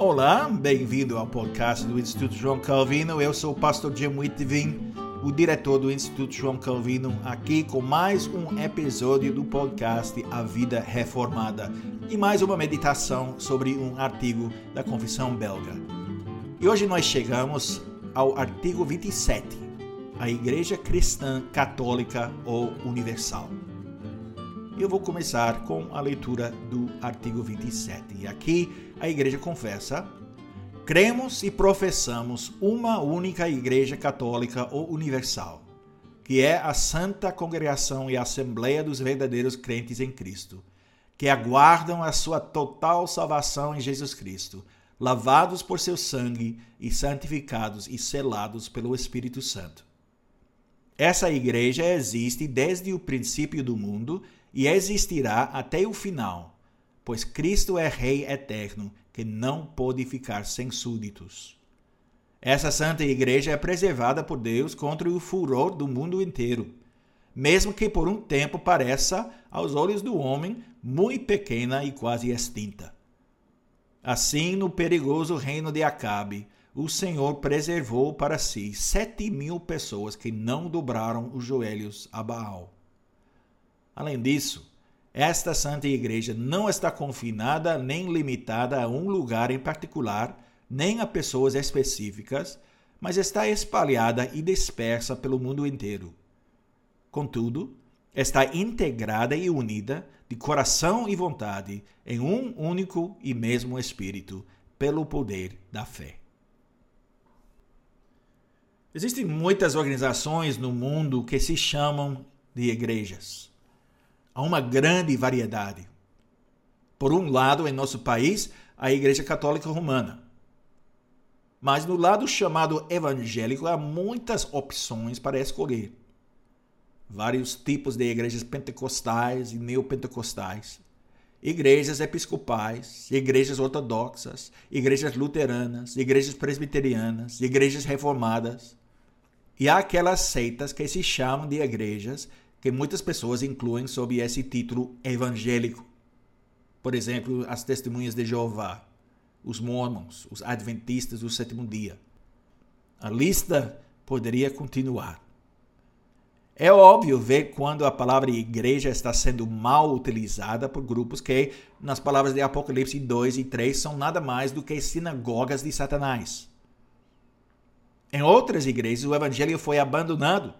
Olá, bem-vindo ao podcast do Instituto João Calvino. Eu sou o pastor Jim Whitvin, o diretor do Instituto João Calvino, aqui com mais um episódio do podcast A Vida Reformada e mais uma meditação sobre um artigo da Confissão Belga. E hoje nós chegamos ao artigo 27, a Igreja Cristã Católica ou Universal eu vou começar com a leitura do artigo 27. E aqui a igreja confessa: cremos e professamos uma única igreja católica ou universal, que é a Santa Congregação e Assembleia dos verdadeiros crentes em Cristo, que aguardam a sua total salvação em Jesus Cristo, lavados por seu sangue e santificados e selados pelo Espírito Santo. Essa igreja existe desde o princípio do mundo e existirá até o final, pois Cristo é Rei eterno que não pode ficar sem súditos. Essa santa igreja é preservada por Deus contra o furor do mundo inteiro, mesmo que por um tempo pareça, aos olhos do homem, muito pequena e quase extinta. Assim, no perigoso reino de Acabe, o Senhor preservou para si sete mil pessoas que não dobraram os joelhos a Baal. Além disso, esta Santa Igreja não está confinada nem limitada a um lugar em particular, nem a pessoas específicas, mas está espalhada e dispersa pelo mundo inteiro. Contudo, está integrada e unida de coração e vontade em um único e mesmo Espírito, pelo poder da fé. Existem muitas organizações no mundo que se chamam de igrejas. Há uma grande variedade. Por um lado, em nosso país, a Igreja Católica Romana. Mas no lado chamado evangélico, há muitas opções para escolher. Vários tipos de igrejas pentecostais e neopentecostais, igrejas episcopais, igrejas ortodoxas, igrejas luteranas, igrejas presbiterianas, igrejas reformadas. E há aquelas seitas que se chamam de igrejas que muitas pessoas incluem sob esse título evangélico. Por exemplo, as testemunhas de Jeová, os mormons, os adventistas do sétimo dia. A lista poderia continuar. É óbvio ver quando a palavra igreja está sendo mal utilizada por grupos que, nas palavras de Apocalipse 2 e 3, são nada mais do que sinagogas de Satanás. Em outras igrejas, o evangelho foi abandonado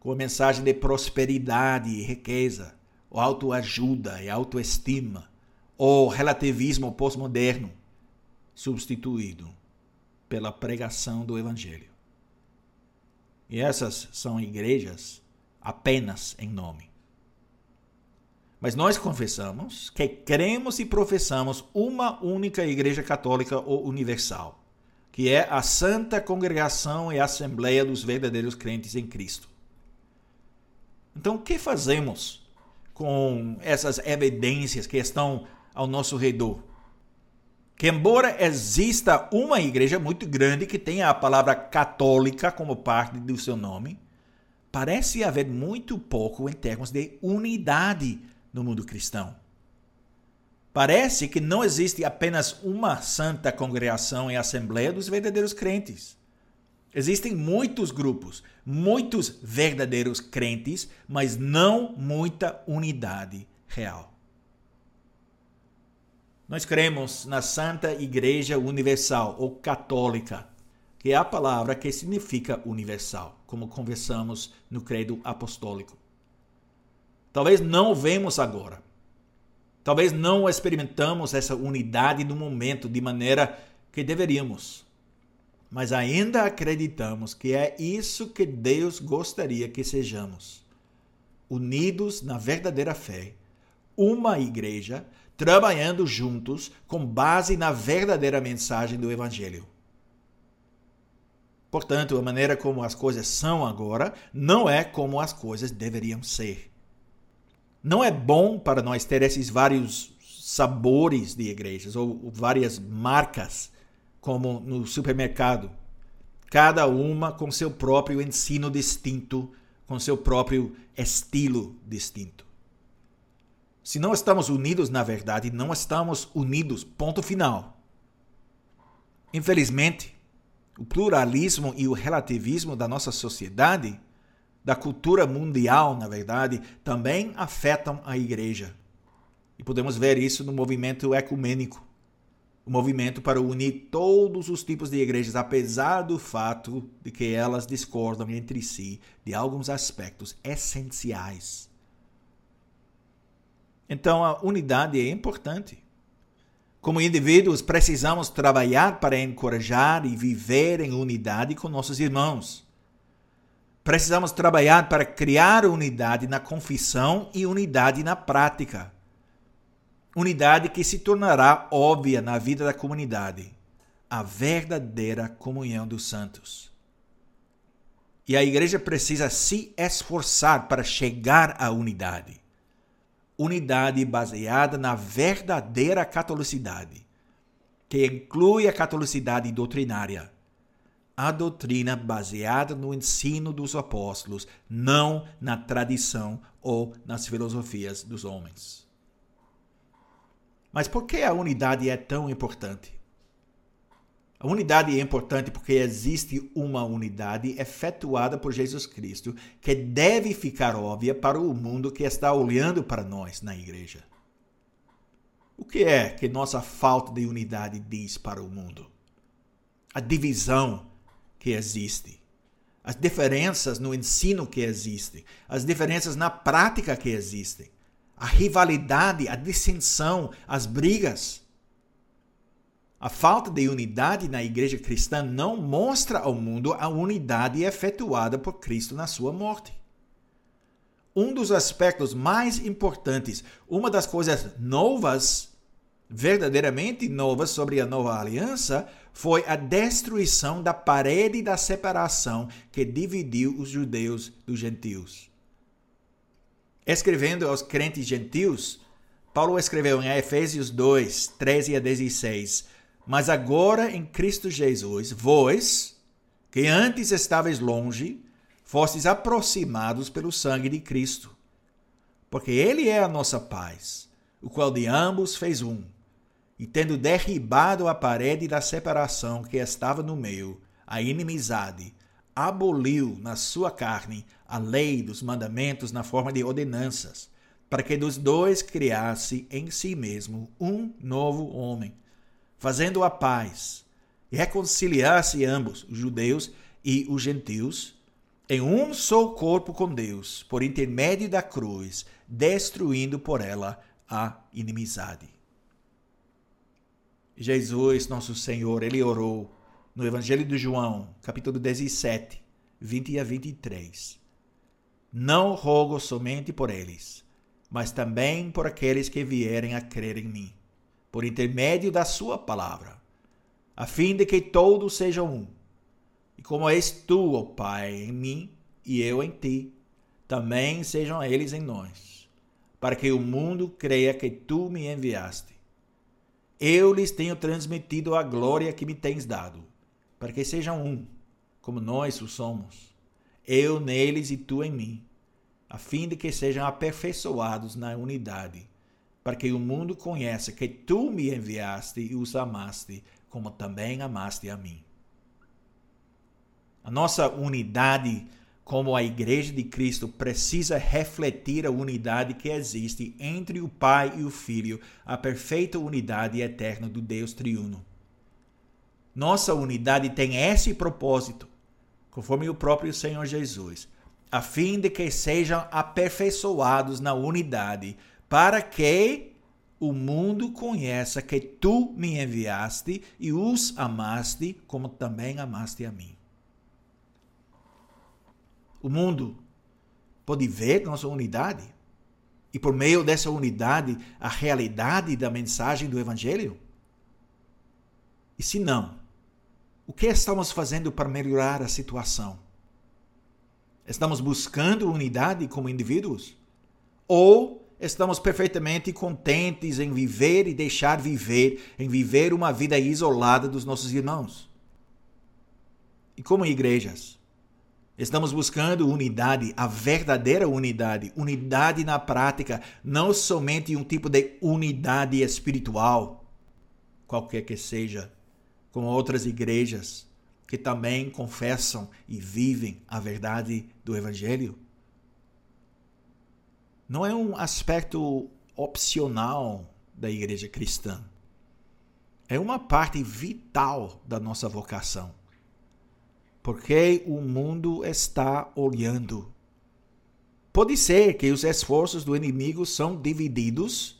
com a mensagem de prosperidade e riqueza, ou autoajuda e autoestima, ou relativismo pós-moderno, substituído pela pregação do Evangelho. E essas são igrejas apenas em nome. Mas nós confessamos que cremos e professamos uma única Igreja Católica ou Universal, que é a Santa Congregação e Assembleia dos Verdadeiros Crentes em Cristo. Então, o que fazemos com essas evidências que estão ao nosso redor? Que, embora exista uma igreja muito grande que tenha a palavra católica como parte do seu nome, parece haver muito pouco em termos de unidade no mundo cristão. Parece que não existe apenas uma santa congregação e assembleia dos verdadeiros crentes. Existem muitos grupos, muitos verdadeiros crentes, mas não muita unidade real. Nós cremos na Santa Igreja Universal ou Católica, que é a palavra que significa universal, como conversamos no credo apostólico. Talvez não vemos agora. Talvez não experimentamos essa unidade no momento de maneira que deveríamos mas ainda acreditamos que é isso que Deus gostaria que sejamos. Unidos na verdadeira fé, uma igreja, trabalhando juntos com base na verdadeira mensagem do Evangelho. Portanto, a maneira como as coisas são agora não é como as coisas deveriam ser. Não é bom para nós ter esses vários sabores de igrejas ou várias marcas como no supermercado, cada uma com seu próprio ensino distinto, com seu próprio estilo distinto. Se não estamos unidos na verdade, não estamos unidos, ponto final. Infelizmente, o pluralismo e o relativismo da nossa sociedade, da cultura mundial, na verdade, também afetam a igreja. E podemos ver isso no movimento ecumênico o movimento para unir todos os tipos de igrejas, apesar do fato de que elas discordam entre si de alguns aspectos essenciais. Então, a unidade é importante. Como indivíduos, precisamos trabalhar para encorajar e viver em unidade com nossos irmãos. Precisamos trabalhar para criar unidade na confissão e unidade na prática unidade que se tornará óbvia na vida da comunidade, a verdadeira comunhão dos santos. E a igreja precisa se esforçar para chegar à unidade. Unidade baseada na verdadeira catolicidade, que inclui a catolicidade doutrinária. A doutrina baseada no ensino dos apóstolos, não na tradição ou nas filosofias dos homens. Mas por que a unidade é tão importante? A unidade é importante porque existe uma unidade efetuada por Jesus Cristo que deve ficar óbvia para o mundo que está olhando para nós na igreja. O que é que nossa falta de unidade diz para o mundo? A divisão que existe, as diferenças no ensino que existem, as diferenças na prática que existem a rivalidade, a dissensão, as brigas. A falta de unidade na igreja cristã não mostra ao mundo a unidade efetuada por Cristo na sua morte. Um dos aspectos mais importantes, uma das coisas novas, verdadeiramente novas sobre a nova aliança, foi a destruição da parede da separação que dividiu os judeus dos gentios. Escrevendo aos crentes gentios, Paulo escreveu em Efésios 2, 13 a 16: Mas agora em Cristo Jesus, vós, que antes estáveis longe, fostes aproximados pelo sangue de Cristo. Porque Ele é a nossa paz, o qual de ambos fez um, e tendo derribado a parede da separação que estava no meio, a inimizade, aboliu na sua carne a lei dos mandamentos na forma de ordenanças, para que dos dois criasse em si mesmo um novo homem, fazendo a paz, e reconciliasse ambos, os judeus e os gentios, em um só corpo com Deus, por intermédio da cruz, destruindo por ela a inimizade. Jesus, nosso Senhor, ele orou no Evangelho de João, capítulo 17, 20 a 23. Não rogo somente por eles, mas também por aqueles que vierem a crer em mim, por intermédio da Sua palavra, a fim de que todos sejam um. E como és tu, ó Pai, em mim e eu em ti, também sejam eles em nós, para que o mundo creia que tu me enviaste. Eu lhes tenho transmitido a glória que me tens dado para que sejam um, como nós o somos, eu neles e tu em mim, a fim de que sejam aperfeiçoados na unidade, para que o mundo conheça que tu me enviaste e os amaste, como também amaste a mim. A nossa unidade como a Igreja de Cristo precisa refletir a unidade que existe entre o Pai e o Filho, a perfeita unidade eterna do Deus triuno. Nossa unidade tem esse propósito, conforme o próprio Senhor Jesus, a fim de que sejam aperfeiçoados na unidade, para que o mundo conheça que tu me enviaste e os amaste, como também amaste a mim. O mundo pode ver nossa unidade e, por meio dessa unidade, a realidade da mensagem do Evangelho? E se não, o que estamos fazendo para melhorar a situação? Estamos buscando unidade como indivíduos? Ou estamos perfeitamente contentes em viver e deixar viver, em viver uma vida isolada dos nossos irmãos? E como igrejas? Estamos buscando unidade, a verdadeira unidade, unidade na prática, não somente um tipo de unidade espiritual, qualquer que seja com outras igrejas que também confessam e vivem a verdade do Evangelho? Não é um aspecto opcional da igreja cristã. É uma parte vital da nossa vocação. Porque o mundo está olhando. Pode ser que os esforços do inimigo são divididos,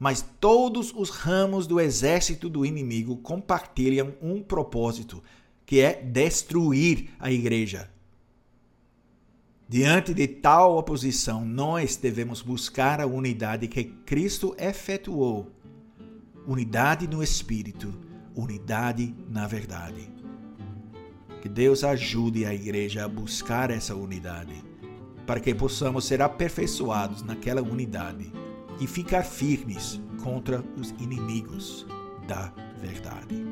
mas todos os ramos do exército do inimigo compartilham um propósito, que é destruir a igreja. Diante de tal oposição, nós devemos buscar a unidade que Cristo efetuou unidade no Espírito, unidade na verdade. Que Deus ajude a igreja a buscar essa unidade, para que possamos ser aperfeiçoados naquela unidade e ficar firmes contra os inimigos da verdade.